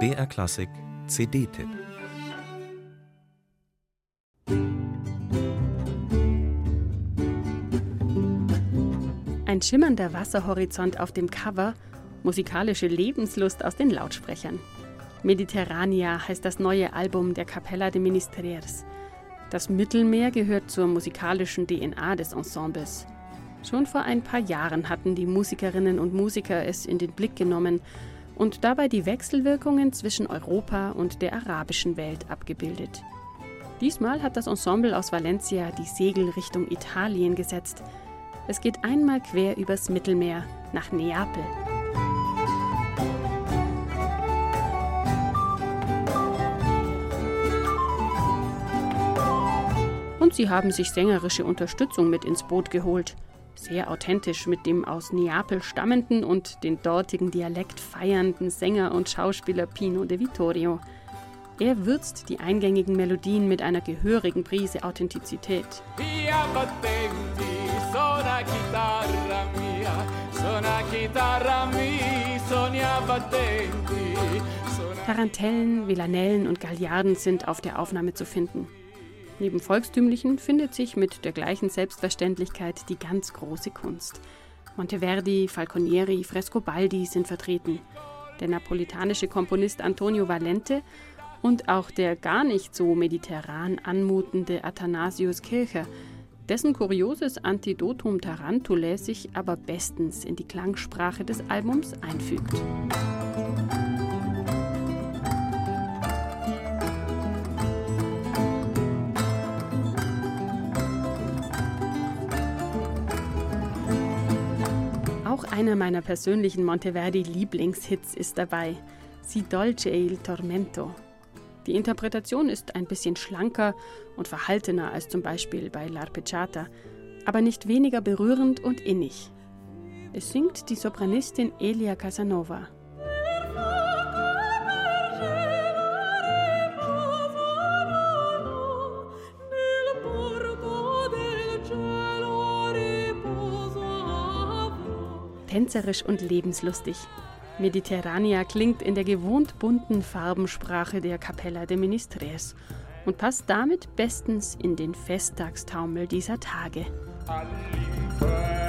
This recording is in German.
BR Klassik CD-Tipp Ein schimmernder Wasserhorizont auf dem Cover, musikalische Lebenslust aus den Lautsprechern. Mediterrania heißt das neue Album der Capella de Ministeriers. Das Mittelmeer gehört zur musikalischen DNA des Ensembles. Schon vor ein paar Jahren hatten die Musikerinnen und Musiker es in den Blick genommen und dabei die Wechselwirkungen zwischen Europa und der arabischen Welt abgebildet. Diesmal hat das Ensemble aus Valencia die Segel Richtung Italien gesetzt. Es geht einmal quer übers Mittelmeer nach Neapel. Und sie haben sich sängerische Unterstützung mit ins Boot geholt sehr authentisch mit dem aus Neapel stammenden und den dortigen Dialekt feiernden Sänger und Schauspieler Pino de Vittorio. Er würzt die eingängigen Melodien mit einer gehörigen Prise Authentizität. Tarantellen, Villanellen und Galliarden sind auf der Aufnahme zu finden. Neben Volkstümlichen findet sich mit der gleichen Selbstverständlichkeit die ganz große Kunst. Monteverdi, Falconieri, Frescobaldi sind vertreten. Der napolitanische Komponist Antonio Valente und auch der gar nicht so mediterran anmutende Athanasius Kircher, dessen kurioses Antidotum Tarantulae sich aber bestens in die Klangsprache des Albums einfügt. Einer meiner persönlichen Monteverdi-Lieblingshits ist dabei, Si dolce il tormento. Die Interpretation ist ein bisschen schlanker und verhaltener als zum Beispiel bei L'Arpeggiata, aber nicht weniger berührend und innig. Es singt die Sopranistin Elia Casanova. Tänzerisch und lebenslustig. Mediterrania klingt in der gewohnt bunten Farbensprache der Capella de Ministres und passt damit bestens in den Festtagstaumel dieser Tage. All'inferno.